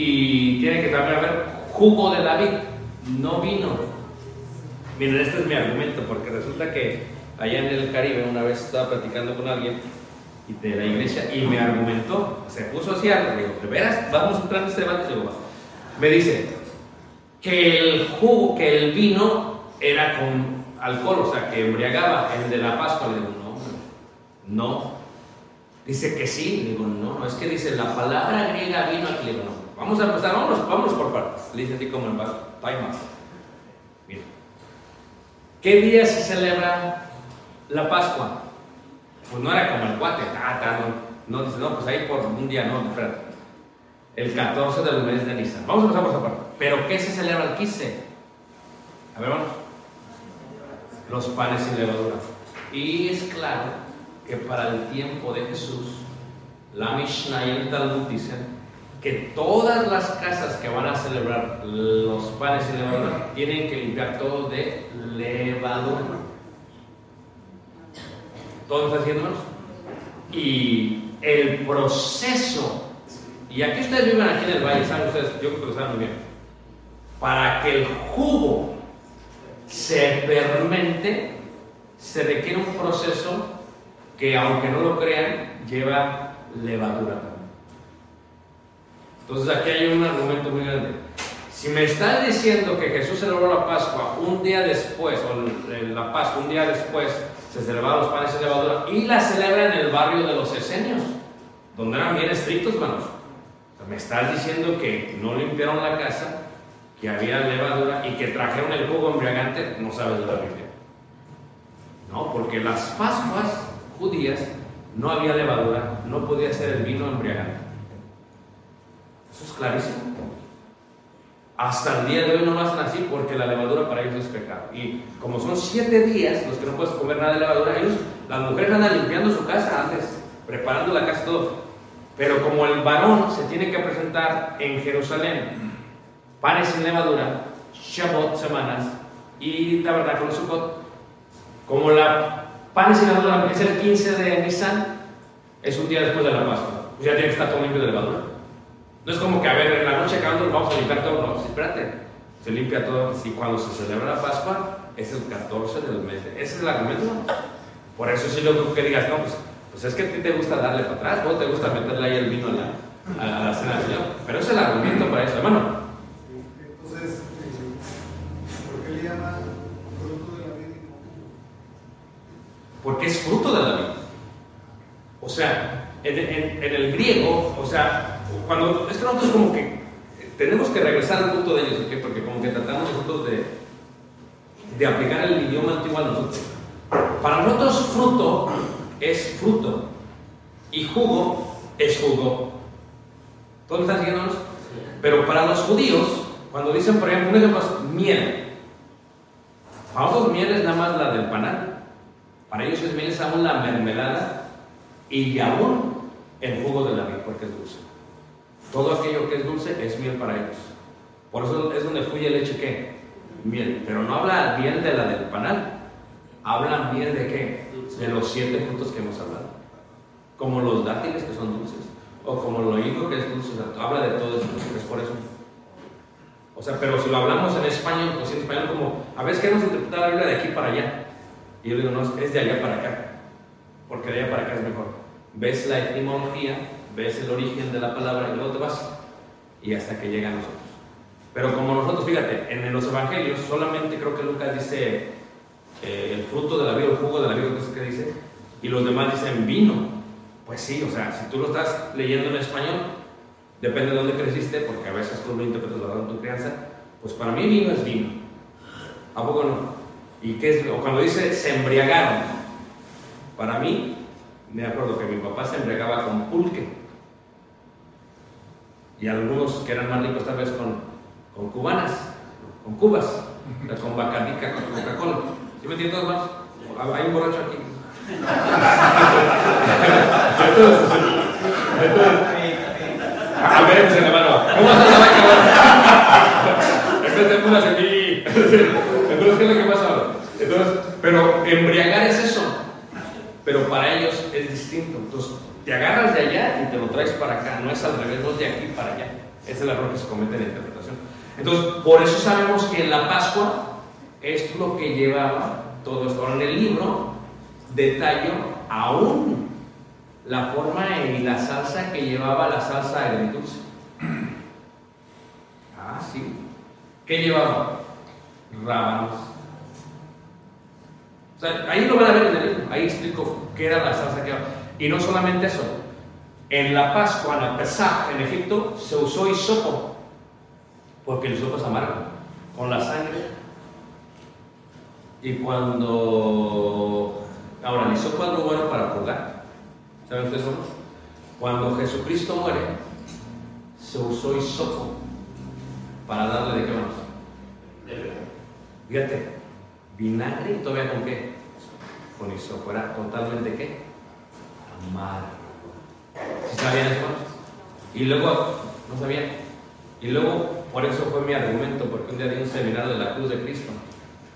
Y tiene que también haber jugo de la vid, no vino. Miren, este es mi argumento, porque resulta que allá en el Caribe una vez estaba platicando con alguien de la iglesia y me argumentó, se puso así algo, digo, ¿de veras? Vamos a entrar en este debate, me dice que el jugo, que el vino era con alcohol, o sea, que embriagaba, el de la Pascua, le digo, no, no. Dice que sí, le digo, no, es que dice la palabra griega vino aquí, le digo, no. Vamos a empezar, vámonos, vámonos por partes. Le dice así como en vaso, time out. Mira, ¿qué día se celebra la Pascua? Pues no era como el cuate, ah, no, dice, no, pues ahí por un día, no, espérate. El 14 del mes de Nisan. Vamos a empezar por esa parte. ¿Pero qué se celebra el 15? A ver, vamos. Los panes sin levadura. Y es claro que para el tiempo de Jesús, la Mishnah y el Talmud dicen que todas las casas que van a celebrar los panes sin levadura tienen que limpiar todo de levadura. ¿Todo está? Y el proceso, y aquí ustedes viven aquí en el valle, saben ustedes, yo creo que lo saben muy bien, para que el jugo se fermente, se requiere un proceso que, aunque no lo crean, lleva levadura. Entonces aquí hay un argumento muy grande. Si me estás diciendo que Jesús celebró la Pascua un día después, o la Pascua un día después, se celebraban los panes de levadura y la celebra en el barrio de los esenios, donde eran bien estrictos, hermanos. Me estás diciendo que no limpiaron la casa, que había levadura y que trajeron el jugo embriagante, no sabes de la Biblia. No, porque las Pascuas judías no había levadura, no podía ser el vino embriagante. Eso es clarísimo. Hasta el día de hoy no lo hacen así porque la levadura para ellos es pecado. Y como son siete días los que no puedes comer nada de levadura, ellos, las mujeres andan limpiando su casa antes. preparando la casa todo. Pero como el varón se tiene que presentar en Jerusalén, panes sin levadura, Shabbat, semanas, y tabernáculo Sukkot, como la panes sin levadura es el 15 de Nisan, es un día después de la Pascua. Ya tiene que estar limpio de levadura. No es como que, a ver, en la noche acabando vamos a limpiar todo. No, pues espérate. Se limpia todo. Y cuando se celebra la Pascua, es el 14 del mes. Ese es el argumento. Por eso si lo que digas, no, pues, pues es que a ti te gusta darle para atrás, ¿no? te gusta meterle ahí el vino a la, a, la cena del Señor. Pero es el argumento para eso, hermano. Entonces, eh, ¿por qué le llaman fruto de la vida? Porque es fruto de la vida. O sea, en, en- en el griego, o sea, cuando es que nosotros como que eh, tenemos que regresar al punto de ellos, ¿ok? porque como que tratamos nosotros de, de aplicar el idioma antiguo a nosotros. Para nosotros fruto es fruto y jugo es jugo. ¿Todos están siguiéndonos? Pero para los judíos, cuando dicen, por ejemplo, un ejemplo es miel. Para nosotros miel es nada más la del panal. Para ellos es miel es aún la mermelada y aún el jugo de la vid porque es dulce. Todo aquello que es dulce es miel para ellos. Por eso es donde fluye leche qué? Miel. Pero no habla miel de la del panal. Habla miel de qué? De los siete frutos que hemos hablado. Como los dátiles que son dulces. O como lo higo que es dulce. Habla de todo eso. Es por eso. O sea, pero si lo hablamos en español, pues en español como, a veces queremos interpretar la Biblia de aquí para allá. Y yo digo, no, es de allá para acá. Porque de allá para acá es mejor. Ves la etimología, ves el origen de la palabra y luego te vas. Y hasta que llega a nosotros. Pero como nosotros, fíjate, en los evangelios solamente creo que Lucas dice eh, el fruto de la vida, el jugo de la vida, qué dice. Y los demás dicen vino. Pues sí, o sea, si tú lo estás leyendo en español, depende de dónde creciste, porque a veces tú lo interpretas basado en tu crianza. Pues para mí vino es vino. ¿A poco no? ¿Y qué es? O cuando dice se embriagaron. Para mí, me acuerdo que mi papá se embriagaba con pulque. Y algunos que eran más ricos tal vez con, con cubanas, con cubas, con bacanica, con Coca-Cola. ¿Sí me entiendes, hermanos? Hay un borracho aquí. entonces, entonces, a ver, dice hermano, ¿cómo está la vaca? Este semilla. Entonces, ¿qué es lo que pasa ahora? Entonces, pero embriagar es eso. Pero para ellos es distinto. Entonces, te agarras de allá y te lo traes para acá. No es al revés, no es de aquí para allá. Es el error que se comete en la interpretación. Entonces, por eso sabemos que en la Pascua es lo que llevaba todo esto. Ahora, en el libro detallo aún la forma y la salsa que llevaba la salsa agridulce. Ah, sí. ¿Qué llevaba? Rábanos. O sea, ahí lo van a ver en el libro. Ahí explico qué era la salsa que llevaba. Y no solamente eso. En la Pascua, en la Pesaj, en Egipto, se usó hisopo. Porque el hisopo es amargo. Con la sangre. Y cuando. Ahora, el hisopo es algo bueno para purgar. ¿Saben ustedes eso? Cuando Jesucristo muere, se usó hisopo para darle de qué manos. Fíjate, vinagre y todavía con qué? Con hisopo. Era totalmente qué? Amargo. ¿Sí sabían eso? Y luego, no sabían. Y luego, por eso fue mi argumento, porque un día di un seminario de la cruz de Cristo.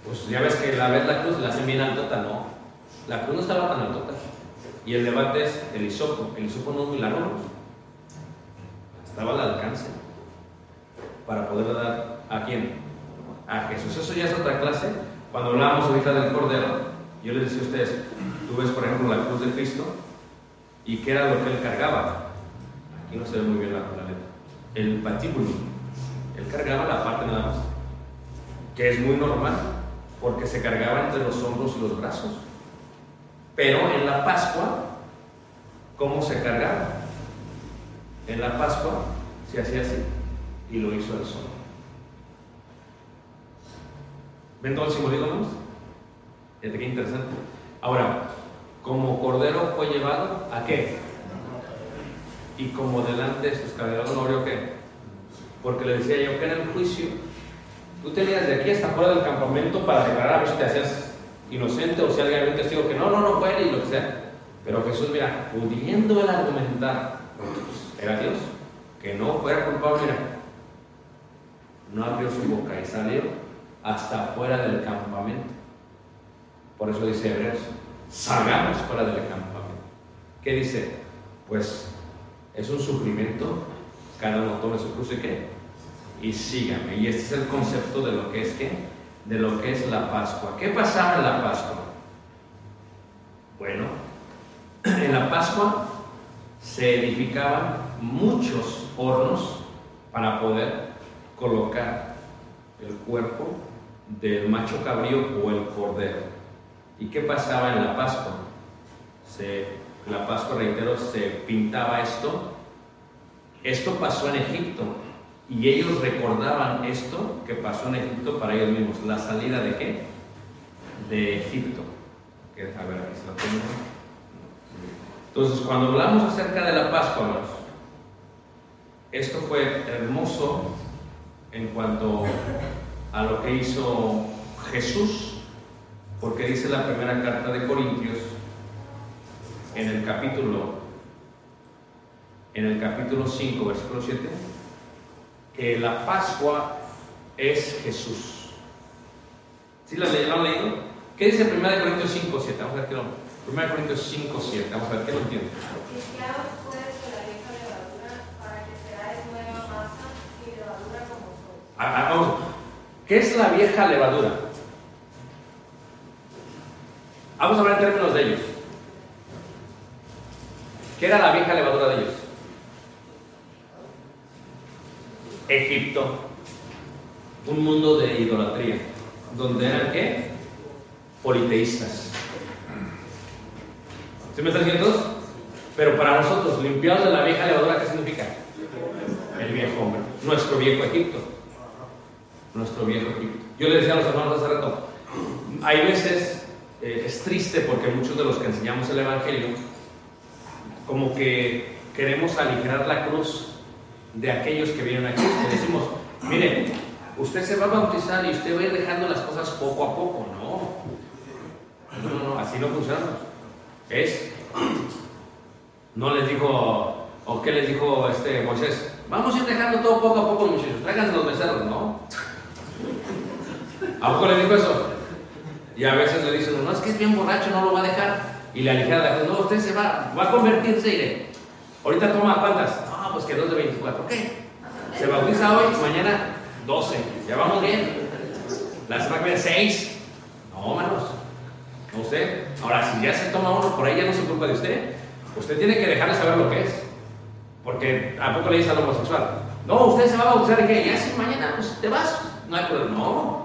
Pues ya ves que la vez la cruz la hacen bien altota, no. La cruz no estaba tan altota. Y el debate es el hisopo. El hisopo no es milagro. Estaba al alcance. Para poder dar a quién? A Jesús. Eso ya es otra clase. Cuando hablábamos ahorita del Cordero, yo les decía a ustedes, tú ves por ejemplo la cruz de Cristo y qué era lo que él cargaba. Aquí no se ve muy bien la, letra. El patíbulo. Él cargaba la parte nada más. Que es muy normal, porque se cargaba entre los hombros y los brazos. Pero en la Pascua, ¿cómo se cargaba? En la Pascua se hacía así y lo hizo el sol. ¿Ven todo el simbolismo? hermanos? Qué interesante. Ahora, como cordero fue llevado a qué? Y como delante de sus caballeros no abrió qué? Porque le decía yo que en el juicio tú tenías de aquí hasta fuera del campamento para declarar si te hacías inocente o si alguien había un testigo que no, no, no fue y lo que sea. Pero Jesús, mira, pudiendo él argumentar, pues, era Dios, que no fuera culpable, mira, no abrió su boca y salió hasta fuera del campamento. Por eso dice Hebreos, salgamos fuera del campamento. ¿Qué dice? Pues es un sufrimiento, cada uno tome su cruz y qué, y sígame. Y este es el concepto de lo que es qué, de lo que es la Pascua. ¿Qué pasaba en la Pascua? Bueno, en la Pascua se edificaban muchos hornos para poder colocar el cuerpo del macho cabrío o el cordero. ¿Y qué pasaba en la Pascua? Se, la Pascua, reitero, se pintaba esto. Esto pasó en Egipto y ellos recordaban esto que pasó en Egipto para ellos mismos. ¿La salida de qué? De Egipto. Lo. Entonces, cuando hablamos acerca de la Pascua, esto fue hermoso en cuanto a lo que hizo Jesús, porque dice la primera carta de Corintios en el capítulo en el capítulo 5, versículo 7, que la Pascua es Jesús. ¿Sí la le- lo han leído? ¿Qué dice 1 Corintios 5, 7? Vamos a ver qué lo 1 Corintios 5, 7. Vamos a ver qué lo entiende. La ah, vamos. ¿Qué es la vieja levadura? Vamos a hablar en términos de ellos. ¿Qué era la vieja levadura de ellos? Egipto, un mundo de idolatría, donde eran qué? Politeístas. ¿Sí me están diciendo? Pero para nosotros, limpiados de la vieja levadura, ¿qué significa? El viejo hombre, nuestro viejo Egipto. Nuestro viejo Egipto. Yo le decía a los hermanos hace rato, hay veces eh, es triste porque muchos de los que enseñamos el Evangelio, como que queremos aligerar la cruz de aquellos que vienen aquí. Le decimos, mire, usted se va a bautizar y usted va a ir dejando las cosas poco a poco. No, no, no, así no funciona. Es, no les dijo, o qué les dijo este Moisés, vamos a ir dejando todo poco a poco, muchachos, tráiganse los becerros, ¿no? ¿A poco le dijo eso? Y a veces le dicen, no, es que es bien borracho, no lo va a dejar. Y la cruz, no, usted se va, va a convertirse, iré. Ahorita toma cuántas? No, pues que dos de 24. ¿Qué? Se bautiza hoy, mañana 12. Ya vamos bien. La semana que viene 6. No, manos. No usted. Ahora, si ya se toma uno, por ahí ya no se culpa de usted. Usted tiene que dejar de saber lo que es. Porque ¿a poco le dice al homosexual? No, usted se va a bautizar en qué? Ya si mañana pues te vas. No hay problema. No.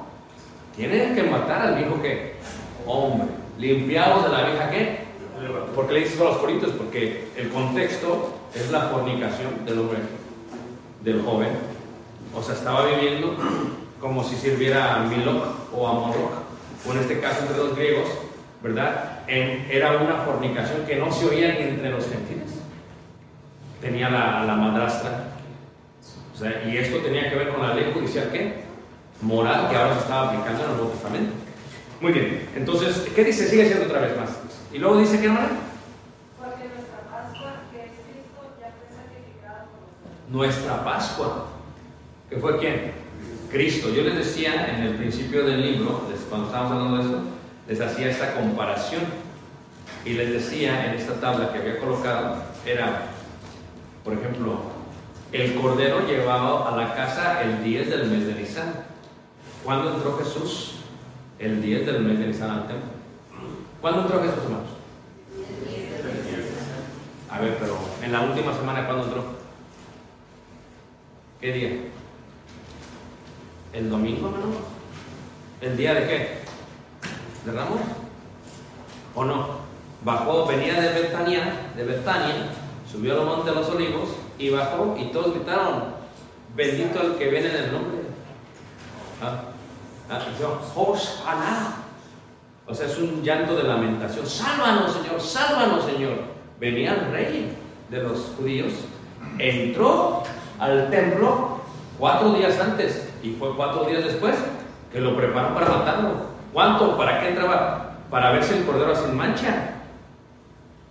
Tienen que matar al viejo que hombre. Limpiados de la vieja qué? ¿Por qué le dices a los corintios? Porque el contexto es la fornicación del hombre, del joven. O sea, estaba viviendo como si sirviera a Milok o a Moloch, o en este caso entre los griegos, ¿verdad? Era una fornicación que no se oía ni entre los gentiles. Tenía la, la madrastra. O sea, y esto tenía que ver con la ley judicial, ¿qué? Moral que ahora se estaba aplicando en el Nuevo Testamento. Muy bien, entonces, ¿qué dice? Sigue siendo otra vez más. Y luego dice, ¿qué hermano? Porque nuestra Pascua, que es Cristo, ya fue sacrificada por nosotros. nuestra Pascua. ¿Que fue quién? Cristo. Yo les decía en el principio del libro, cuando estábamos hablando de esto, les hacía esta comparación. Y les decía en esta tabla que había colocado, era, por ejemplo, el cordero llevado a la casa el 10 del mes de Nisan. ¿Cuándo entró Jesús? El 10 del mes de Nisan al templo. ¿Cuándo entró Jesús, hermanos? A ver, pero en la última semana, ¿cuándo entró? ¿Qué día? ¿El domingo, hermanos? ¿El día de qué? ¿De Ramos? ¿O no? Bajó, venía de Betania, de Betania, subió al monte de los olivos y bajó y todos gritaron, bendito el que viene en el nombre. Ah, ah. O sea, es un llanto de lamentación. Sálvanos, Señor, sálvanos, Señor. Venía el rey de los judíos, entró al templo cuatro días antes y fue cuatro días después que lo preparó para matarlo. ¿Cuánto? ¿Para qué entraba? Para ver si el cordero sin mancha.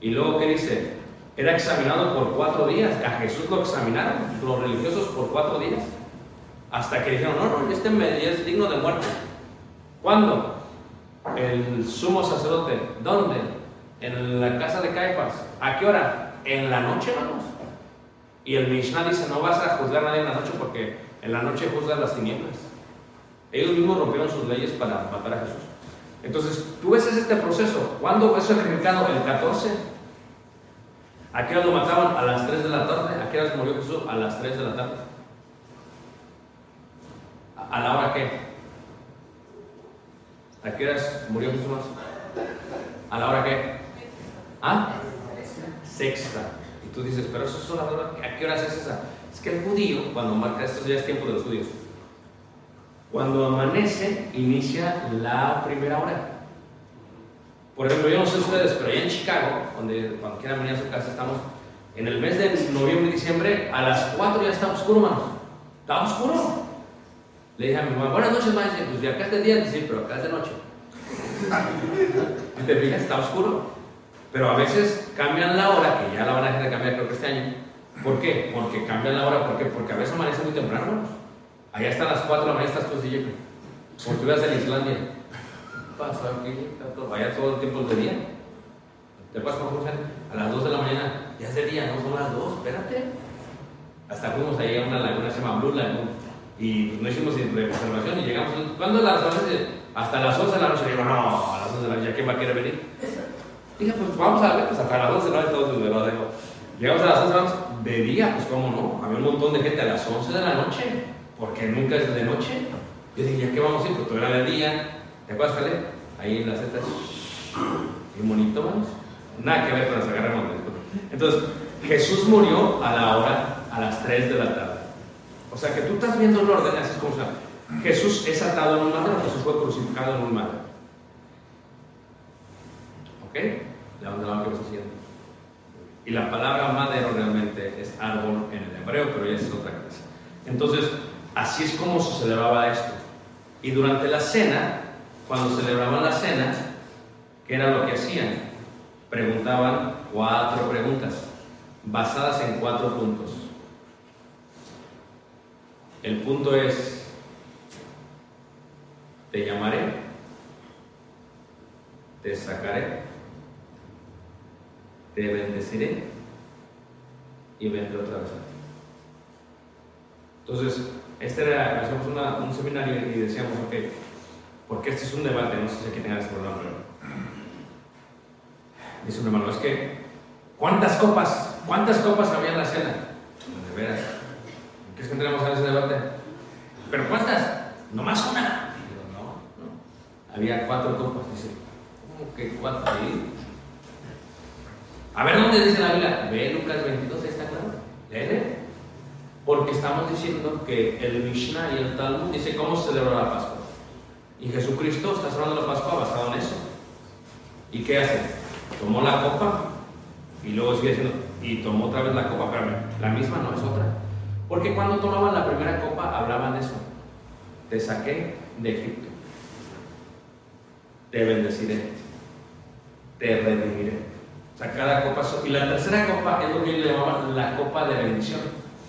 Y luego, ¿qué dice? Era examinado por cuatro días. A Jesús lo examinaron los religiosos por cuatro días. Hasta que dijeron, no, no, este es digno de muerte. ¿Cuándo? El sumo sacerdote. ¿Dónde? En la casa de Caifás. ¿A qué hora? En la noche, vamos. Y el Mishnah dice, no vas a juzgar a nadie en la noche porque en la noche juzgas las tinieblas. Ellos mismos rompieron sus leyes para matar a Jesús. Entonces, tú ves este proceso. ¿Cuándo fue sacrificado? El 14. ¿A qué hora lo mataban? A las 3 de la tarde. ¿A qué hora murió Jesús? A las 3 de la tarde. ¿A la hora qué? ¿A qué horas murió Jesús? ¿A la hora qué? ¿Ah? Sexta. Y tú dices, pero eso es una hora, ¿a qué horas es esa? Es que el judío, cuando marca esto, ya es tiempo de los judíos. Cuando amanece, inicia la primera hora. Por ejemplo, yo no sé ustedes, pero allá en Chicago, donde cuando quieran venir a su casa, estamos en el mes de noviembre y diciembre, a las 4 ya está oscuro, hermanos. Está oscuro. Le dije a mi mamá, buenas noches, maestra. Pues ya acá es de día, sí, pero acá es de noche. ¿Y te fijas? Está oscuro. Pero a veces cambian la hora, que ya la van a dejar de cambiar creo que este año. ¿Por qué? Porque cambian la hora, ¿por qué? Porque a veces amanece muy temprano. Allá están las 4 de la mañana, estás tú así, como si estuvieras en Islandia. ¿Qué pasa aquí? Allá todo el tiempo es de día. ¿Te pasa con José? A las 2 de la mañana, ya es de día, no son las 2, espérate. Hasta fuimos ahí a una laguna que se llama Blue Lagoon y pues, no hicimos reservación y llegamos. ¿Cuándo las 11? Hasta las 11 de la noche. Y digo, no, a las 11 de la noche, ¿ya quién va a querer venir? Dije, pues vamos a ver, pues hasta las 11 de la noche todos desvelados. Digo, Llegamos a las 11 de la noche, de día, pues cómo no. Había un montón de gente a las 11 de la noche, porque nunca es de noche. Yo dije, ¿ya qué vamos a ir? Pues todo era de día. ¿Te acuerdas, Jale? Ahí en la Z. Qué bonito, vamos. Nada que ver con las agarramos. Entonces, Jesús murió a la hora, a las 3 de la tarde. O sea que tú estás viendo el orden, así como. Jesús es atado en un madero, Jesús fue crucificado en un madero. ¿Ok? La mano que me está siguiendo. Y la palabra madero realmente es árbol en el hebreo, pero ya es otra cosa. Entonces, así es como se celebraba esto. Y durante la cena, cuando celebraban la cena, ¿qué era lo que hacían? Preguntaban cuatro preguntas, basadas en cuatro puntos. El punto es, te llamaré, te sacaré, te bendeciré y vendré otra vez a ti. Entonces, este era, hacíamos una- un seminario y decíamos, ok, porque este es un debate, no sé si aquí tengan este problema, dice un hermano, es que, ¿cuántas copas, cuántas copas había en la cena? De veras, ¿quieres que entremos a ese debate? ¿Pero cuántas? Nomás una. Digo, no, no. Había cuatro copas, dice, ¿cómo que cuatro? Sí. A ver, ¿dónde dice la Biblia? Ve Lucas 22, ahí está claro. Léele. Porque estamos diciendo que el Mishnah y el Talmud dice cómo se celebra la Pascua. Y Jesucristo está celebrando la Pascua basado en eso. ¿Y qué hace? Tomó la copa y luego sigue diciendo, y tomó otra vez la copa, pero la misma no es otra. Porque cuando tomaban la primera copa hablaban de eso. Te saqué de Egipto. Te bendeciré. Te redimiré. O sea, cada copa. Y la tercera copa es lo que ellos llamaban la copa de bendición.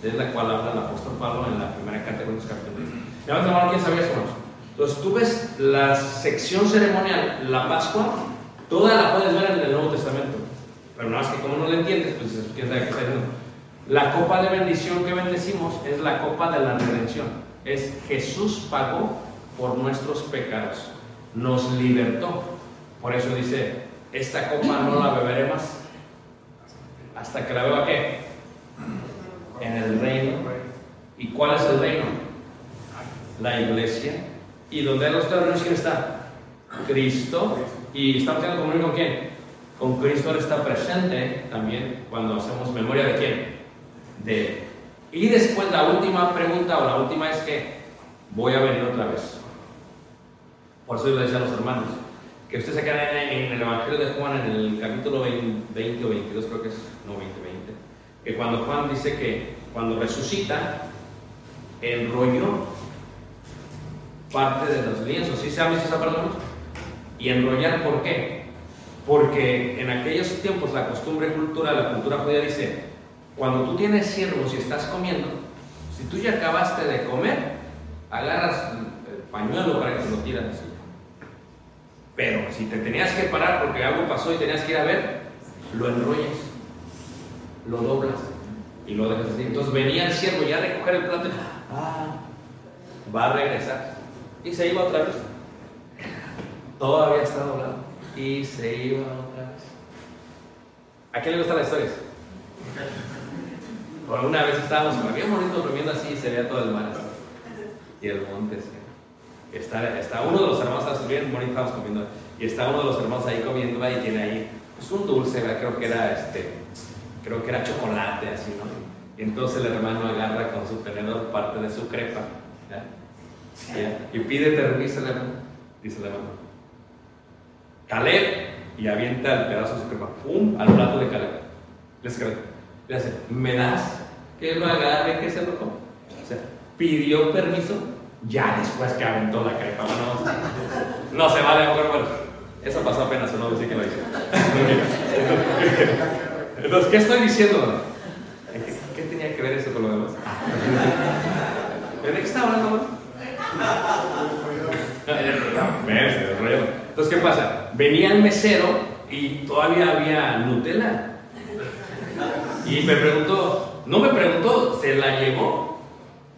Es la cual habla el apóstol Pablo en la primera carta de Corintios capítulo 10. Levanta la mano, ¿quién sabía eso? Entonces tú ves la sección ceremonial, la Pascua, toda la puedes ver en el Nuevo Testamento. Pero nada más que como no la entiendes, pues dices, quién sabe qué está. La copa de bendición que bendecimos es la copa de la redención. Es Jesús pagó por nuestros pecados. Nos libertó. Por eso dice, esta copa no la beberé más. Hasta que la beba qué? En el reino. ¿Y cuál es el reino? La iglesia. ¿Y donde los terrenos quién está? Cristo. ¿Y estamos haciendo comunión con quién? Con Cristo está presente también cuando hacemos memoria de quién? De Él. Y después la última pregunta o la última es que voy a venir otra vez. Por eso yo le decía a los hermanos que ustedes se quedan en, el Evangelio de Juan, en el capítulo 20, 20 o 22, creo que es, no 20, 20, que cuando Juan dice que cuando resucita, enrolló parte de los lienzos. ¿Sí se ha visto esa hermanos? ¿Y enrollar por qué? Porque en aquellos tiempos la costumbre cultural, la cultura judía dice, cuando tú tienes siervos y estás comiendo, si tú ya acabaste de comer, agarras el pañuelo para que te lo tiras así. Pero si te tenías que parar porque algo pasó y tenías que ir a ver, lo enrollas, lo doblas y lo dejas así. Entonces venía el siervo ya a recoger el plato y ah, va a regresar. Y se iba otra vez. Todavía está doblado. Y se iba otra vez. ¿A quién le gustan las historias? Bueno, una vez estábamos con bien bonito durmiendo así y se veía todo el mar así. y el monte. sí. Está, está uno de los hermanos, está bien bonito, estábamos comiendo. Y está uno de los hermanos ahí comiendo y tiene ahí pues, un dulce, ¿verdad? creo que era este, creo que era chocolate, así, ¿no? Y entonces el hermano agarra con su tenedor parte de su crepa. ¿ya? ¿ya? Y pide permiso al hermano. Dice el hermano. Caleb. Y avienta el pedazo de su crepa. ¡Pum! Al plato de Caleb. Le escribe. Le hace, ¿me das que lo agarre, que se lo coma? O sea, pidió permiso ya después que aventó la crepa. Bueno, no se vale, mejor, bueno, eso pasó apenas, no decir que lo hice. Entonces, ¿qué estoy diciendo? ¿Qué, qué tenía que ver eso con lo demás? ¿De qué está hablando? Entonces, ¿qué pasa? Venía el mesero y todavía había Nutella. Y me preguntó, no me preguntó, ¿se la llevó?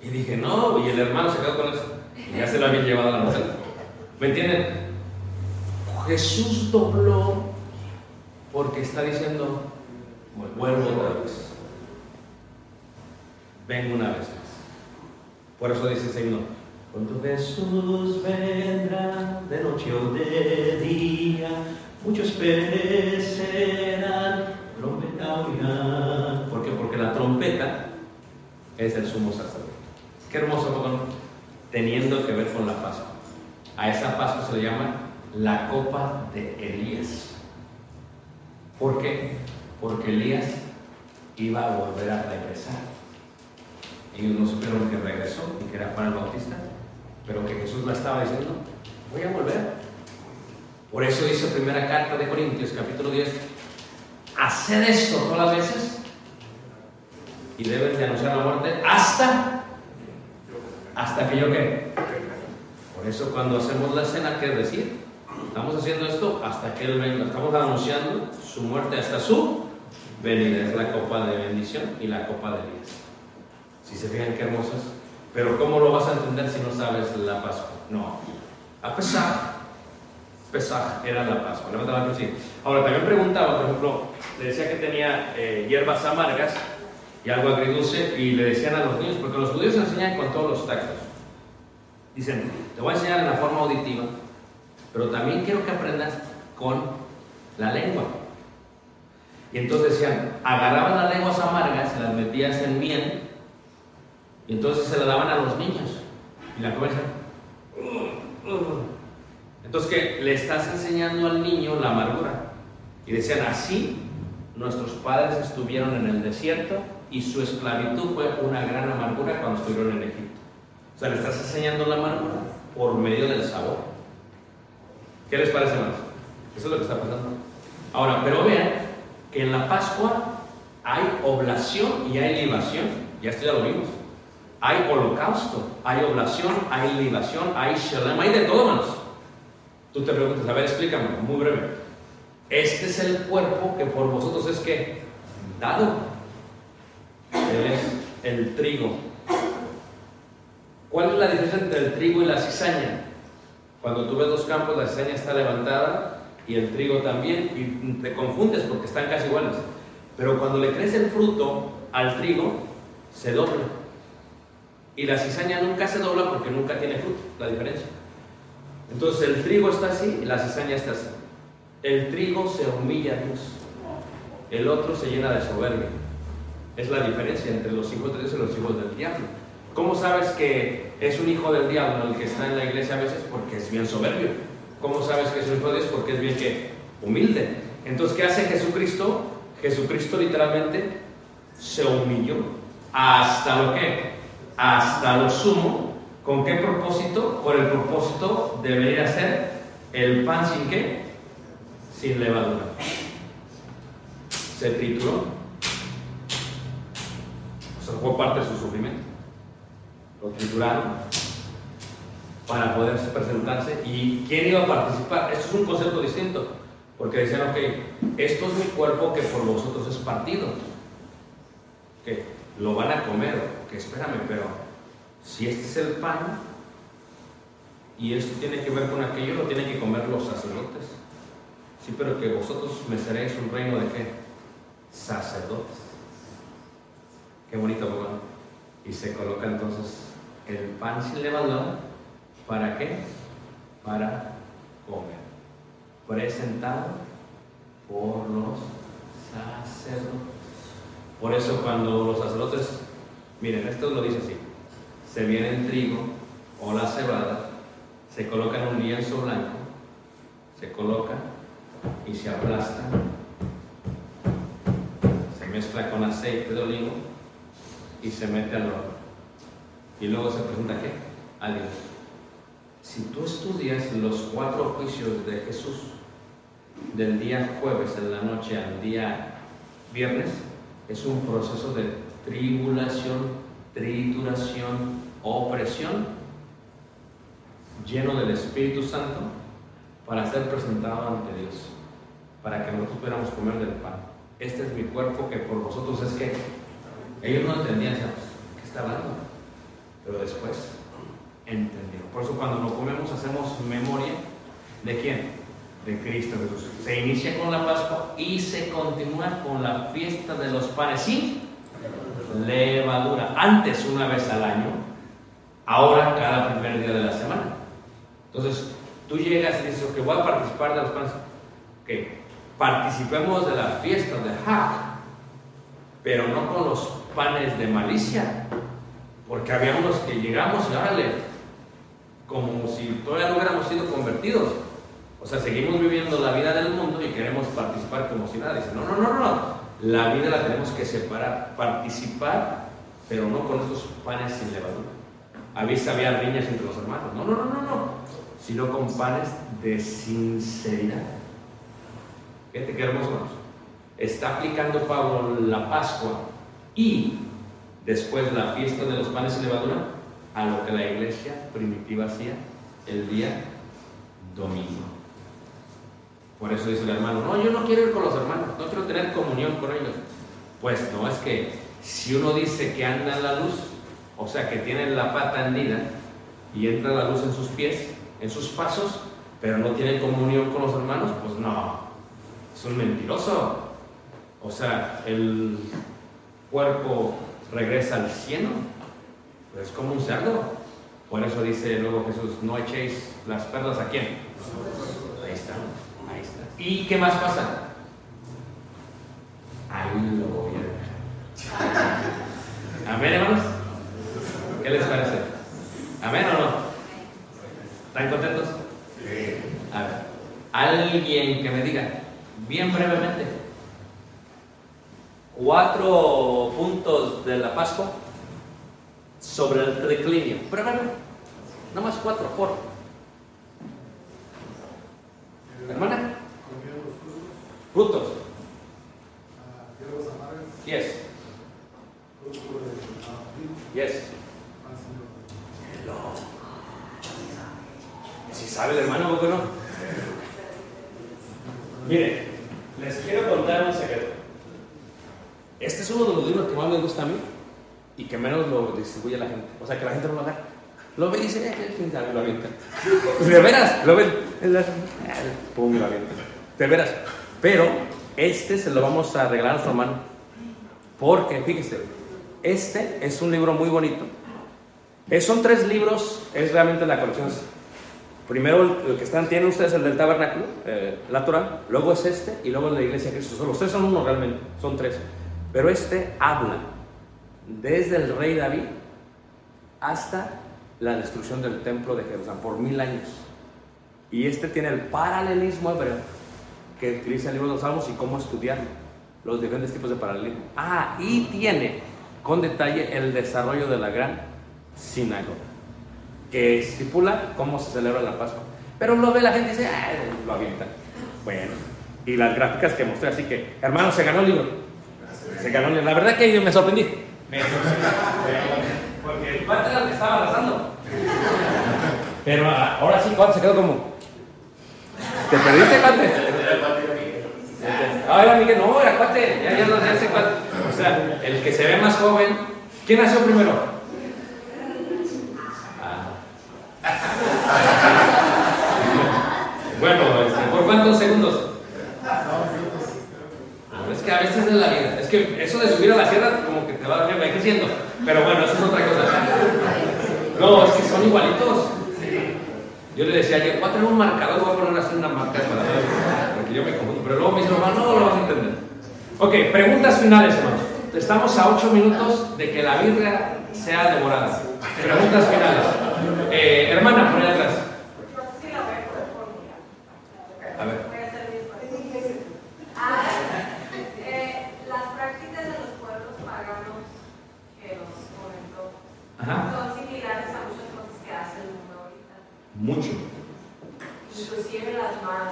Y dije, no, y el hermano se quedó con eso. Y ya se lo había llevado a la Nutella. ¿Me entienden? Jesús dobló porque está diciendo, vuelvo otra vez. Vengo una vez más. Por eso dice el Señor, cuando Jesús vendrá de noche o de día, muchos perecerán, trompeta oirán. ¿Por qué? Porque la trompeta es el sumo sacerdote. Qué hermoso, ¿no? teniendo que ver con la Pascua. A esa Pascua se le llama la copa de Elías. ¿Por qué? Porque Elías iba a volver a regresar. Ellos no supieron que regresó y que era Juan el Bautista, pero que Jesús la estaba diciendo, voy a volver. Por eso dice primera carta de Corintios, capítulo 10, haced esto todas las veces y deben de anunciar la muerte hasta, hasta que yo qué. Por eso cuando hacemos la cena, ¿qué decir? Estamos haciendo esto hasta que Él venga. Estamos anunciando su muerte hasta su venida. Es la copa de bendición y la copa de Elías. Si se fijan qué hermosas. Pero ¿cómo lo vas a entender si no sabes la Pascua? No. A pesar. Pesaj era la Pascua. Ahora también preguntaba, por ejemplo, le decía que tenía eh, hierbas amargas y algo agridulce y le decían a los niños, porque los judíos enseñan con todos los tactos. Dicen, te voy a enseñar en la forma auditiva, pero también quiero que aprendas con la lengua. Y entonces decían, agarraban las lenguas amargas, las metías en miel, y entonces se la daban a los niños. Y la cabeza. Entonces, que le estás enseñando al niño la amargura. Y decían, así nuestros padres estuvieron en el desierto y su esclavitud fue una gran amargura cuando estuvieron en Egipto. O sea, le estás enseñando la amargura por medio del sabor. ¿Qué les parece más? Eso es lo que está pasando. Ahora, pero vean que en la Pascua hay oblación y hay libación. Ya esto ya lo vimos. Hay holocausto, hay oblación, hay libación, hay shalom, hay de todo, hermanos. Tú te preguntas, a ver, explícame, muy breve. Este es el cuerpo que por vosotros es que dado. Él es el trigo. ¿Cuál es la diferencia entre el trigo y la cizaña? Cuando tú ves los campos, la cizaña está levantada y el trigo también, y te confundes porque están casi iguales. Pero cuando le crece el fruto al trigo, se dobla. Y la cizaña nunca se dobla porque nunca tiene fruto, la diferencia. Entonces el trigo está así y la cizaña está así. El trigo se humilla a Dios, el otro se llena de soberbia. Es la diferencia entre los hijos de Dios y los hijos del diablo. ¿Cómo sabes que es un hijo del diablo el que está en la iglesia a veces? Porque es bien soberbio. ¿Cómo sabes que es un hijo de Dios? Porque es bien que humilde. Entonces, ¿qué hace Jesucristo? Jesucristo literalmente se humilló hasta lo que, hasta lo sumo. ¿Con qué propósito? Por el propósito de venir a ser el pan sin qué, sin levadura. Se trituró. Fue parte de su sufrimiento. Lo trituraron para poder presentarse. ¿Y quién iba a participar? Esto es un concepto distinto. Porque decían, ok, esto es mi cuerpo que por vosotros es partido. Que lo van a comer. Que espérame, pero si este es el pan y esto tiene que ver con aquello, lo tienen que comer los sacerdotes. Sí, pero que vosotros me seréis un reino de qué? Sacerdotes. Qué bonito, ¿verdad? Y se coloca entonces el pan sin levadura. ¿Para qué? Para comer. Presentado por los sacerdotes. Por eso cuando los sacerdotes, miren, esto lo dice así, se viene el trigo o la cebada, se coloca en un lienzo blanco, se coloca y se aplasta, se mezcla con aceite de olivo y se mete al horno. Y luego se presenta qué? A Dios. Si tú estudias los cuatro juicios de Jesús, del día jueves en la noche al día viernes, es un proceso de tribulación, trituración, opresión, lleno del Espíritu Santo, para ser presentado ante Dios, para que nosotros pudiéramos comer del pan. Este es mi cuerpo que por vosotros es que ellos no entendían, decían, pues, ¿qué está hablando? Pero después entendieron. Por eso cuando lo comemos hacemos memoria de quién? De Cristo Jesús. Se inicia con la Pascua y se continúa con la fiesta de los panes sin levadura. Antes una vez al año, ahora cada primer día de la semana. Entonces, tú llegas y dices, ok, voy a participar de los panes. Que participemos de la fiesta de Hack, pero no con los panes de malicia. Porque había unos que llegamos y órale, como si todavía no hubiéramos sido convertidos. O sea, seguimos viviendo la vida del mundo y queremos participar como si nada. Dice, no, no, no, no. La vida la tenemos que separar, participar, pero no con estos panes sin levadura. Había, había riñas entre los hermanos. No, no, no, no, no. Sino con panes de sinceridad. Fíjate qué hermoso. Está aplicando Pablo la Pascua y después la fiesta de los panes sin levadura a lo que la iglesia primitiva hacía el día domingo. Por eso dice el hermano, no, yo no quiero ir con los hermanos, no quiero tener comunión con ellos. Pues no, es que si uno dice que anda en la luz, o sea, que tiene la pata hendida y entra la luz en sus pies, en sus pasos, pero no tiene comunión con los hermanos, pues no, es un mentiroso. O sea, el cuerpo regresa al cielo, pues es como un cerdo. Por eso dice luego Jesús, no echéis las perlas a quién. Ahí está, ahí está. ¿Y qué más pasa? Ahí lo voy a dejar. Amén, hermanos. ¿Qué les parece? ¿Amén o no? ¿Están contentos? A ver, alguien que me diga, bien brevemente, cuatro puntos de la Pascua sobre el declinio. Brevemente, no más cuatro, por. Hermana, frutos, Yes, yes. Hello. Si sabe el hermano, ¿por qué no? Mire, les quiero contar un secreto. Este es uno de los libros que más me gusta a mí y que menos lo distribuye la gente. O sea, que la gente no lo agarra. Lo ve y dice, eh, sabe, lo avienta. De veras, lo ven. Pum, lo avienta. De veras. Pero este se lo vamos a regalar a nuestro hermano. Porque, fíjese, este es un libro muy bonito. Eh, son tres libros, es realmente la colección. Primero, el que están, tienen ustedes el del tabernáculo, eh, la Torah, luego es este y luego el de la iglesia de Cristo. Solo, tres son uno realmente, son tres. Pero este habla desde el rey David hasta la destrucción del templo de Jerusalén por mil años. Y este tiene el paralelismo hebreo que utiliza el libro de los Salmos y cómo estudiarlo, los diferentes tipos de paralelismo. Ah, y tiene con detalle el desarrollo de la gran sinagoga, que estipula cómo se celebra la Pascua. Pero lo ve la gente y dice, ah, lo avienta. Bueno, y las gráficas que mostré. Así que, hermano, se ganó el libro. Se ganó. La verdad que yo me sorprendí. Me sorprendí. Porque el cuate era el que estaba arrasando. Pero ah, ahora sí, cuate se quedó como. ¿Te perdiste, cuate? Ah, era Miguel, no, era cuate, ya, ya, no- ya sé cuate. O sea, el que se ve más joven. ¿Quién nació primero? Ah. Bueno, este, ¿por cuántos segundos? No, es que a veces es la vida. Es que eso de subir a la sierra como que te va envejeciendo. Pero bueno, eso es otra cosa. No, es que son igualitos. Yo le decía ayer, voy a tener un marcador, voy a poner así una marca para ver, porque yo me confundo. Pero luego me dice, hermano, no lo vas a entender. Ok, preguntas finales, hermanos. Estamos a 8 minutos de que la birria sea devorada. Preguntas finales. Eh, hermana, por atrás. A ver. Ah, eh, las prácticas de los pueblos paganos que nos comentó Ajá. son similares a muchas cosas que hace el mundo ahorita. Mucho. Inclusive las más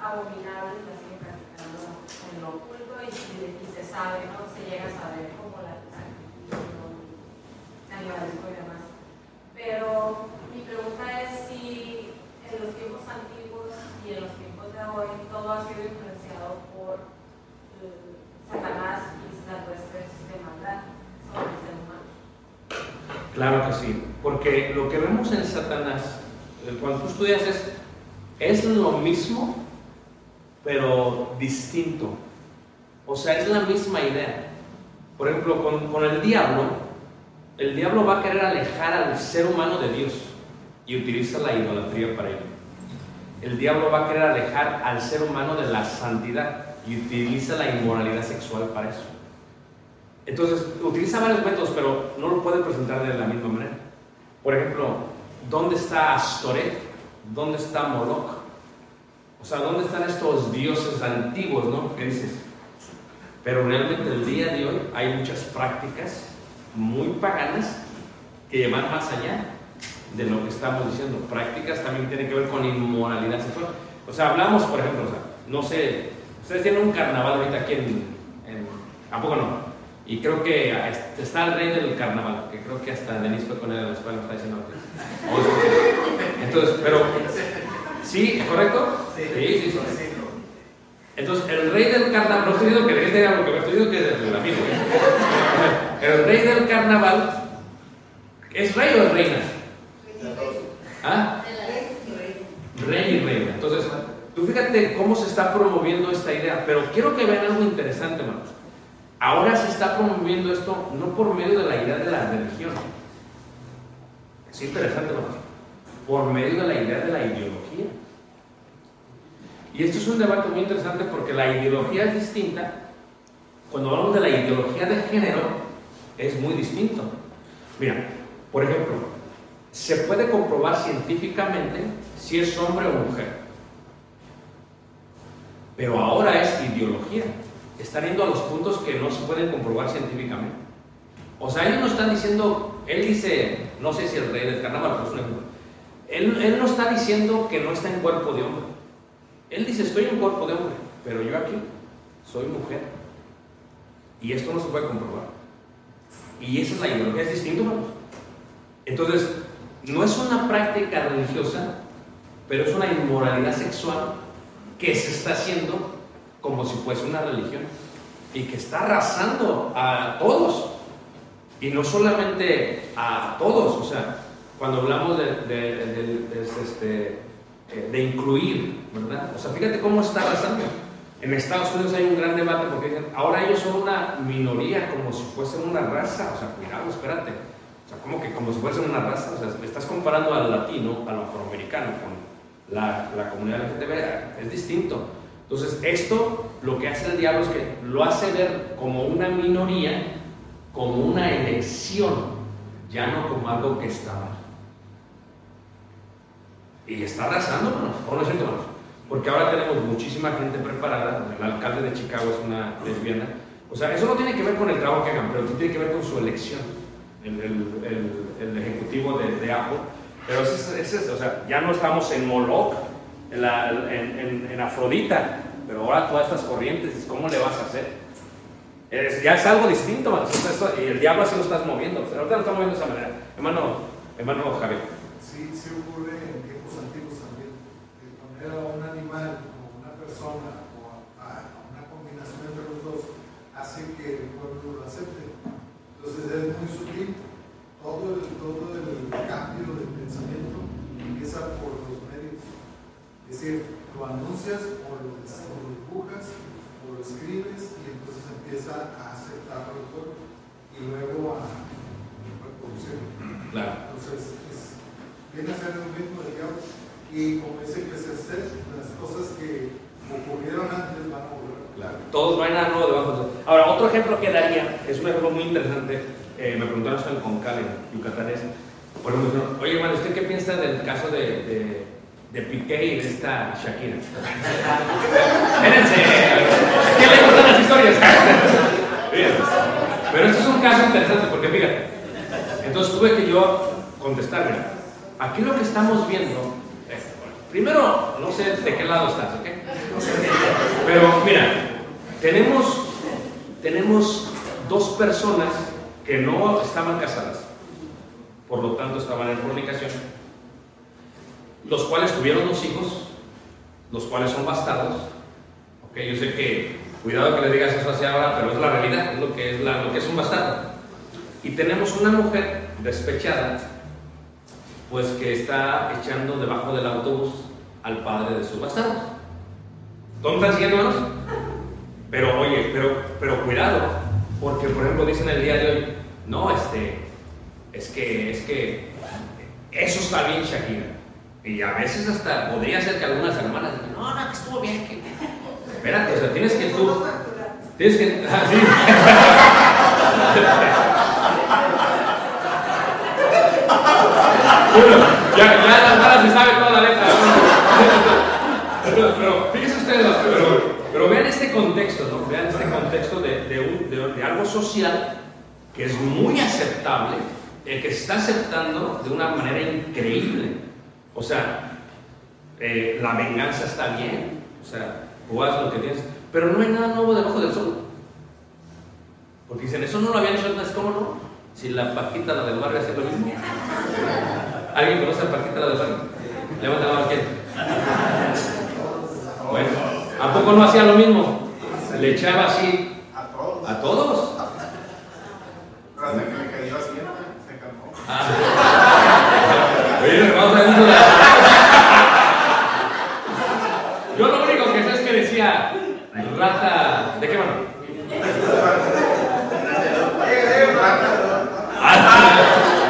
abominables las siguen practicando en lo oculto y, se- y se sabe, ¿no? Se llega a saber como la sacrificio, canibalismo y demás. Pero mi pregunta es si en los tiempos antiguos y en los tiempos de hoy todo ha sido influenciado por eh, Satanás y las huestes de maldad sobre el ser humano. Claro que sí, porque lo que vemos en Satanás, eh, cuando es, es lo mismo, pero distinto. O sea, es la misma idea. Por ejemplo, con, con el diablo, el diablo va a querer alejar al ser humano de Dios y utiliza la idolatría para ello. El diablo va a querer alejar al ser humano de la santidad y utiliza la inmoralidad sexual para eso. Entonces, utiliza varios métodos, pero no lo puede presentar de la misma manera. Por ejemplo, ¿dónde está Astoret? ¿Dónde está Moloch? O sea, ¿dónde están estos dioses antiguos, no? ¿Qué dices? Pero realmente el día de hoy hay muchas prácticas muy paganas que llevan más allá de lo que estamos diciendo. Prácticas también tienen que ver con inmoralidad sexual. O sea, hablamos, por ejemplo, o sea, no sé, ustedes tienen un carnaval ahorita aquí en, en ¿a poco no? Y creo que está el rey del carnaval, que creo que hasta Denise fue con él a la escuela, está diciendo Entonces, pero, ¿sí? ¿Correcto? Sí, sí, sí. Entonces, el rey del carnaval, no estoy diciendo que Denise tenga algo que ver, estoy diciendo que es el amigo. ¿eh? El rey del carnaval, ¿es rey o es reina? ¿Ah? Rey y reina. Entonces, tú fíjate cómo se está promoviendo esta idea, pero quiero que vean algo interesante, hermanos. Ahora se está promoviendo esto no por medio de la idea de la religión. Es interesante, hermanos. Por medio de la idea de la ideología. Y esto es un debate muy interesante porque la ideología es distinta. Cuando hablamos de la ideología de género, es muy distinto. Mira, por ejemplo, se puede comprobar científicamente si es hombre o mujer. Pero ahora es ideología. Están yendo a los puntos que no se pueden comprobar científicamente. O sea, ellos no están diciendo, él dice, no sé si el rey del carnaval, un ejemplo. Él, no está diciendo que no está en cuerpo de hombre. Él dice, estoy en cuerpo de hombre, pero yo aquí soy mujer. Y esto no se puede comprobar. Y esa es la ideología, es distinto, hermanos. Entonces, no es una práctica religiosa, pero es una inmoralidad sexual que se está haciendo como si fuese una religión y que está arrasando a todos. Y no solamente a todos, o sea, cuando hablamos de, de- este, eh, de incluir, ¿verdad? O sea, fíjate cómo está arrasando. En Estados Unidos hay un gran debate porque dicen, ahora ellos son una minoría como si fuesen una raza. O sea, cuidado, espérate. O sea, como que como si fuesen una raza. O sea, estás comparando al latino, al afroamericano con la, la comunidad LGTB. Es distinto. Entonces, esto lo que hace el diablo es que lo hace ver como una minoría, como una elección, ya no como algo que está mal. Y está arrasando, hermanos, ¿o no es hermanos? Porque ahora tenemos muchísima gente preparada, el alcalde de Chicago es una lesbiana. O sea, eso no tiene que ver con el trabajo que hagan, pero tiene que ver con su elección, el, el- el- el ejecutivo de, de Apple. Pero es- ese es- o sea, ya no estamos en Moloch, en, la- en- en- en Afrodita, Pero ahora todas estas corrientes, ¿cómo le vas a hacer? Es- ya es algo distinto, eso- y el diablo así lo estás moviendo. O sea, ahorita lo está moviendo de esa manera. Hermano, hermano Javier. Sí, sí ocurre en tiempos antiguos también. A un animal o una persona o a, a una combinación entre los dos hace que el pueblo lo acepte. Entonces es muy sutil. Todo el, todo el cambio de pensamiento empieza por los medios. Es decir, lo anuncias o lo, o lo dibujas o lo escribes y entonces empieza a aceptarlo el pueblo y luego a reproducirlo. Claro. Entonces, es- viene a ser lo mismo del diablo. Y como dice que se hace, las cosas que ocurrieron antes van a volver. Claro. Todos hay nada nuevo debajo de. Ahora, otro ejemplo que daría, es un ejemplo muy interesante, eh, me preguntaron esto en Concal, en Yucatán, es, por ejemplo, oye, hermano, ¿usted qué piensa del caso de, de, Piqué y de esta Shakira? Espérense, ¿qué le gustan las historias? Pero esto es un caso interesante porque, fíjate, entonces tuve que yo contestar, mira, aquí lo que estamos viendo, primero, no sé de qué lado estás, ¿ok? Pero mira, tenemos, tenemos dos personas que no estaban casadas, por lo tanto estaban en fornicación, los cuales tuvieron dos hijos, los cuales son bastardos. Ok, yo sé que, cuidado que le digas eso hacia ahora, pero es la realidad, es lo que es, la- lo que es un bastardo. Y tenemos una mujer despechada, pues que está echando debajo del autobús al padre de sus bastardos. ¿Dónde están siguiendo? Pero oye, pero, pero cuidado, porque por ejemplo dicen el día de hoy, no, este, es que, es que eso está bien, Shakira. Y a veces hasta podría ser que algunas hermanas digan, no, no, que estuvo bien, que... Espérate, o sea, tienes que tú, tienes que. Bueno, ya, ya la hermana se sabe toda la letra. Pero, pero fíjense ustedes, pero, pero vean este contexto, ¿no? Vean este contexto de, de un- de- de algo social que es muy aceptable, eh, que se está aceptando de una manera increíble. O sea, eh, la venganza está bien, o sea, tú haz lo que tienes, pero no hay nada nuevo debajo del sol. Porque dicen, eso no lo habían hecho antes, ¿cómo no? Si la Paquita, la del barrio, hace lo mismo. ¿Alguien conoce a Paquita, la del barrio? Levanta la mano, ¿quién? Bueno, ¿a poco no hacía lo mismo? Le echaba así A todos. a todos. Hasta que le cayó Hacienda, se calmó. Oye, vamos a ver eso de- Yo lo único que sé es que decía rata. ¿De qué mano? Ah,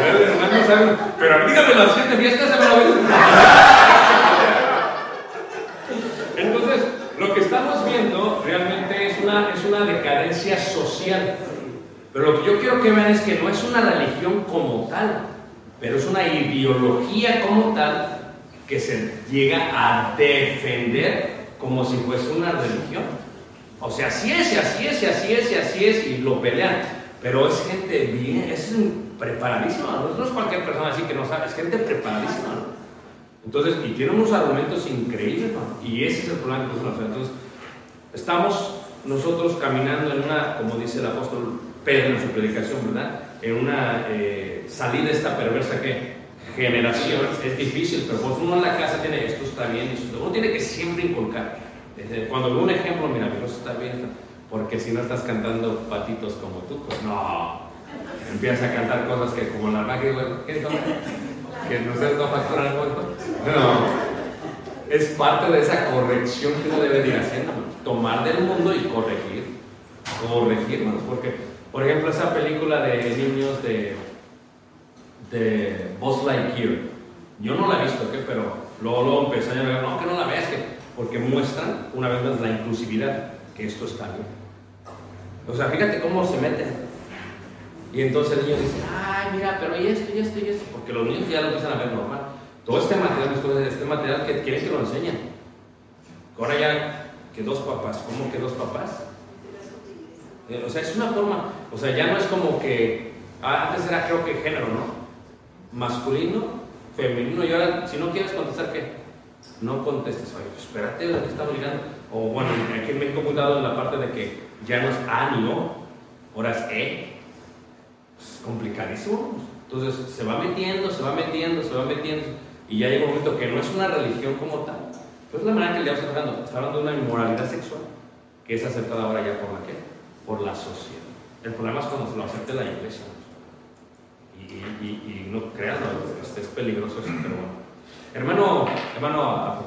el hermano sabe, Dígame las siete fiestas, hermano. Entonces, lo que estamos viendo realmente es una, es una decadencia social. Pero lo que yo quiero que vean es que no es una religión como tal, pero es una ideología como tal que se llega a defender como si fuese una religión. O sea, así es, y así es, y así es, y así es, y lo pelean. Pero es gente bien, es preparadísima, no es cualquier persona así que no sabe, es gente preparadísima. ¿no? Entonces, y tiene unos argumentos increíbles, ¿no? y ese es el problema que nosotros Entonces, estamos nosotros caminando en una, como dice el apóstol Pedro en su predicación, ¿verdad? En una eh, salida esta perversa que generación es difícil, pero pues uno en la casa tiene esto está bien, esto, uno tiene que siempre inculcar. Desde Cuando ve un ejemplo, mira, eso está bien, porque si no estás cantando patitos como tú, pues no. Empiezas a cantar cosas que como la bueno, ¿qué? Que no se no facturan el cuento. No. Es parte de esa corrección que uno debe de ir haciendo, tomar del mundo y corregir. Corregir, ¿no? porque, por ejemplo, esa película de niños de, de Buzz Lightyear, yo no la he visto, ¿qué? pero luego, luego empecé a ver, no, que no la veas, que, porque muestran una vez más la inclusividad, que esto está bien. O sea, fíjate cómo se meten. Y entonces el niño dice, ay, mira, pero y esto, y esto, y esto, porque los niños ya lo empiezan a ver normal. Todo este material, este material que quieren que lo enseñen. Ahora ya, que dos papás, ¿cómo que dos papás? Eh, O sea, es una forma, o sea, ya no es como que, ah, antes era creo que género, ¿no? Masculino, femenino, y ahora, si no quieres contestar, ¿qué? No contestes, oye, espérate, ¿de qué estamos llegando? o bueno, aquí en México hemos dado en la parte de que ya no es A ni O, ahora es E. Es complicadísimo. Entonces se va metiendo, se va metiendo, se va metiendo, y ya llega un momento que no es una religión como tal. Pues es la manera que el diablo está tratando. Está hablando de una inmoralidad sexual que es aceptada ahora ya por la qué? Por la sociedad. El problema es cuando se lo acepte la iglesia. Y, y- y- no crean, este es peligroso eso, pero bueno. Hermano, hermano,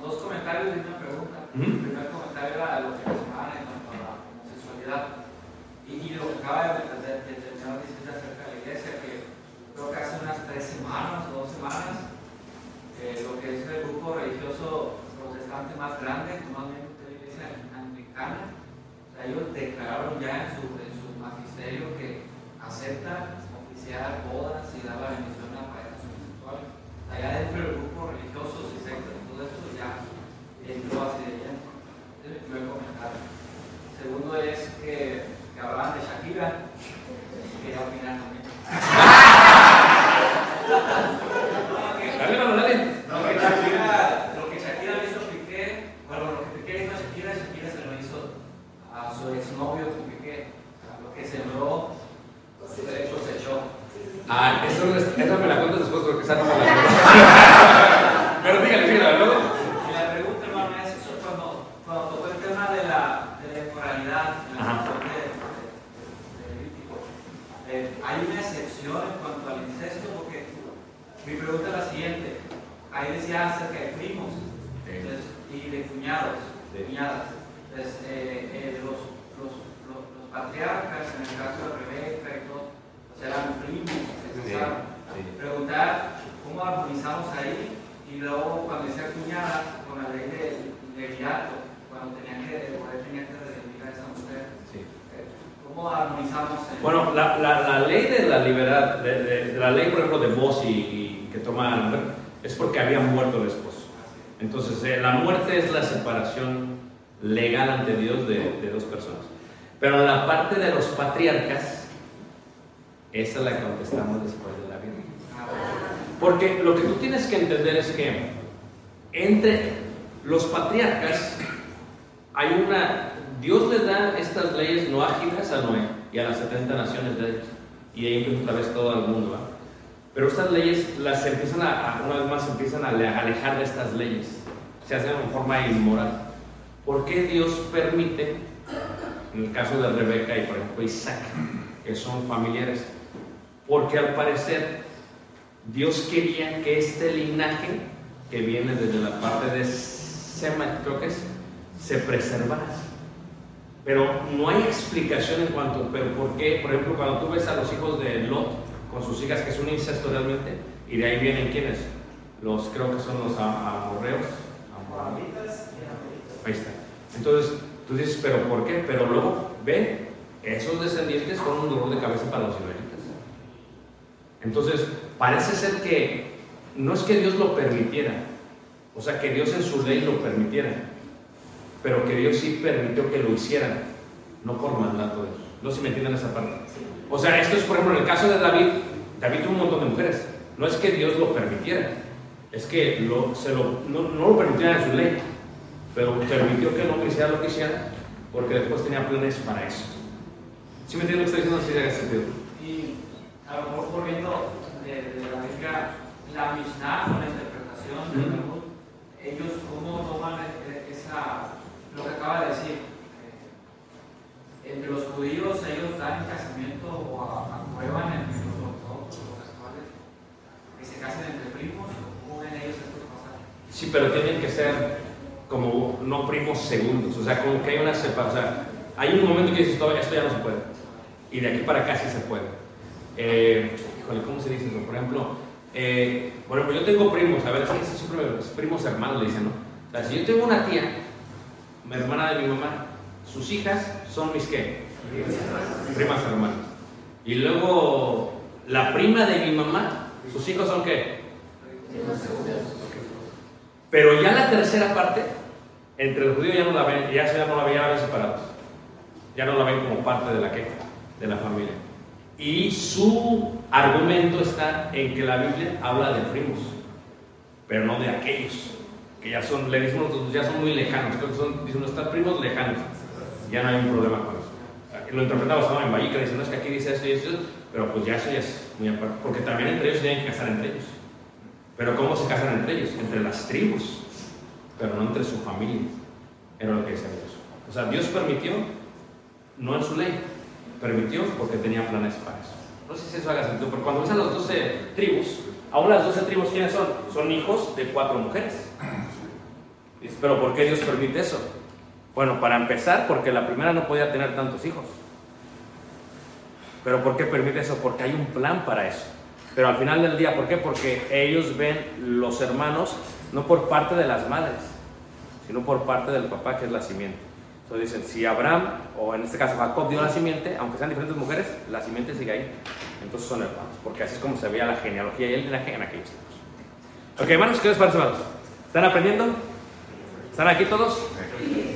dos comentarios y una pregunta. Ujú. El primer comentario era lo que mencionaban en cuanto a la homosexualidad. Y, y lo que acaba de, de, de terminar de decir acerca de la iglesia, que creo que hace unas tres semanas o dos semanas, eh, lo que es el grupo religioso protestante más grande, normalmente la iglesia anglicana, o sea, ellos declararon ya en su, en su magisterio que acepta oficiar bodas y dar la bendición a parejas homosexuales. Allá dentro del grupo religiosos y sectas, todo esto ya entró de lleno. Ese es mi primer comentario. Segundo es que, que hablaban de Shakira, quería opinar también. Dale, dale. Lo que Shakira, lo que Shakira le hizo Piqué, bueno, lo que Piqué le hizo a Shakira, Shakira se lo hizo a su exnovio con Piqué. Lo que sembró, se echó. Ah, eso, es- esa me la cuentas después porque esa no me la Pero dígale, dígale, luego. Y la pregunta, hermano, es eso cuando, cuando tocó el tema de la, de la inmoralidad en la Ajá. sección de, de- de Levítico, eh, hay una excepción en cuanto al incesto, porque mi pregunta es la siguiente. Ahí decía acerca de primos entonces, y de cuñados, Sí. cuñadas. Entonces, eh, eh, los, los, los, los patriarcas, en el caso de Rebeca y todo, pues eran primos, se Sí, casaron. sí. Preguntar cómo armonizamos ahí y luego cuando decía cuñada con la ley de, de Virato, cuando tenía que, o él tenía que redimir a esa mujer, Sí. eh, ¿cómo armonizamos? en- Bueno, la, la, la ley de la libertad, de, de- de la ley, por ejemplo, de voz y, y que toma a la mujer, es porque había muerto el esposo. Entonces, eh, la muerte es la separación legal ante Dios de, de dos personas. Pero la parte de los patriarcas, esa la contestamos después de la Biblia. Porque lo que tú tienes que entender es que entre los patriarcas hay una. Dios le da estas leyes no ágiles a Noé y a las 70 naciones de ellos. Y ahí empieza otra vez todo el mundo. ¿va? Pero estas leyes las empiezan a, una vez más, empiezan a ale- alejar de estas leyes. Se hacen en forma inmoral. ¿Por qué Dios permite, en el caso de Rebeca y por ejemplo Isaac, que son familiares? Porque al parecer Dios quería que este linaje que viene desde la parte de Sema, creo que es, se preservara. Pero no hay explicación en cuanto, pero ¿por qué? Por ejemplo, cuando tú ves a los hijos de Lot con sus hijas, que es un incesto realmente, y de ahí vienen quiénes? Los, creo que son los amorreos. Ahí está. Entonces, tú dices, ¿pero por qué? Pero luego, ve, esos descendientes fueron un dolor de cabeza para los israelitas. Entonces, parece ser que no es que Dios lo permitiera, o sea, que Dios en su ley lo permitiera, pero que Dios sí permitió que lo hicieran, no por mandato de Dios. No sé si me entienden esa parte. O sea, esto es, por ejemplo, el caso de David, David tuvo un montón de mujeres. No es que Dios lo permitiera, es que lo- se lo- no, no lo permitiera en su ley, pero permitió que hombre hiciera lo que hiciera, porque después tenía planes para eso. ¿Sí me entienden lo que estoy diciendo? Sí, haga sentido. Y a lo mejor volviendo de, de la Biblia, la Mishnah con la interpretación de Ujú. Talmud, ellos cómo toman e- esa, lo que acaba de decir. Eh, entre los judíos ellos dan casamiento o aprueban en los ortodoxos, los actuales, que se casen entre primos, o cómo ven ellos estos pasajes. Sí, pero tienen que ser como no primos segundos, o sea, como que hay una separación. O sea, hay un momento que dices, "Esto- ya no se puede. Y de aquí para acá sí se puede. Eh, híjole, ¿cómo se dice eso? Por ejemplo, eh, ejemplo, yo tengo primos, a ver, es que siempre primos hermanos le dicen, ¿no? O sea, si yo tengo una tía, mi hermana de mi mamá, sus hijas son mis qué? Primas hermanas. Y luego, la prima de mi mamá, sus hijos son qué? Pero ya la tercera parte, entre el judío ya no la ven, ya, ya no la ven, ya la ven separados. Ya no la ven como parte de la que, de la familia. Y su argumento está en que la Biblia habla de primos, pero no de aquellos. que ya son, le decimos nosotros, ya son muy lejanos, creo que son, dicen, nuestros primos lejanos, ya no hay un problema con eso. Lo interpretamos ¿no? en Vallica, dicen, no es que aquí dice esto y esto, pero pues ya eso ya es muy aparte, porque también entre ellos tienen que casar entre ellos. Pero ¿cómo se casan entre ellos? Entre las tribus, pero no entre su familia. Era lo que decía Dios. O sea, Dios permitió, no en su ley, permitió porque tenía planes para eso. No sé si eso haga sentido, pero cuando usan las 12 tribus, aún las 12 tribus, ¿quiénes son? Son hijos de cuatro mujeres. Pero ¿por qué Dios permite eso? Bueno, para empezar, porque la primera no podía tener tantos hijos. Pero ¿por qué permite eso? Porque hay un plan para eso. Pero al final del día, ¿por qué? Porque ellos ven los hermanos no por parte de las madres, sino por parte del papá, que es la simiente. Entonces dicen, si Abraham, o en este caso Jacob, dio la simiente, aunque sean diferentes mujeres, la simiente sigue ahí. Entonces son hermanos, porque así es como se veía la genealogía y el linaje en aquellos tiempos. Ok, hermanos, ¿qué les parece, hermanos? ¿Están aprendiendo? ¿Están aquí todos?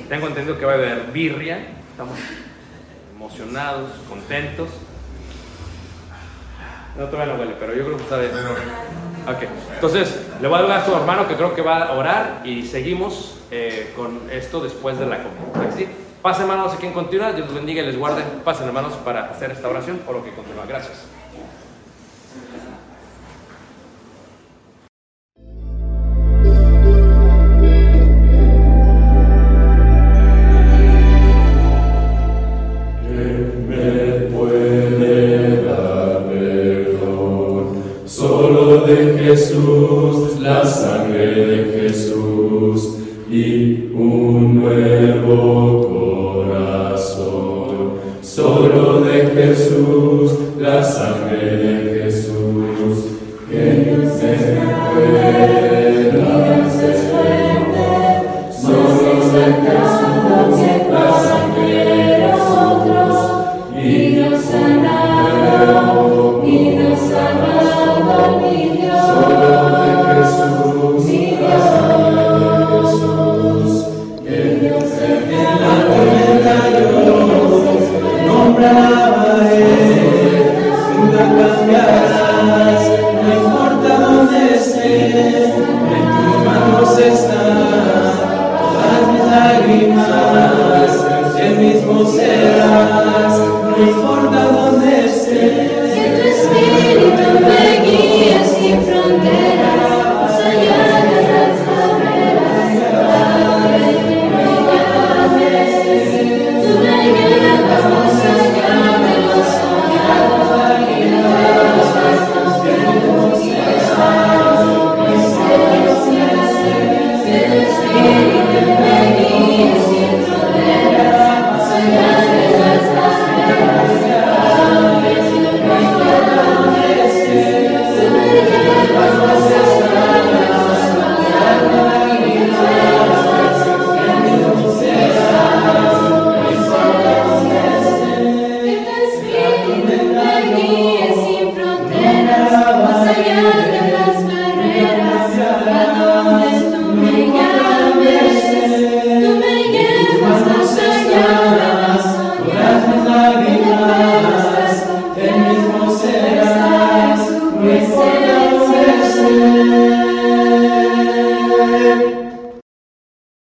Tengo entendido que va a haber birria, estamos emocionados, contentos. No todavía no huele, pero yo creo que está bien. Ok, entonces le voy a dar a su hermano que creo que va a orar y seguimos eh, con esto después de la comida. ¿Sí? Pasen hermanos a quien continúa, Dios los bendiga y les guarde. Pasen hermanos para hacer esta oración o lo que continúa. Gracias.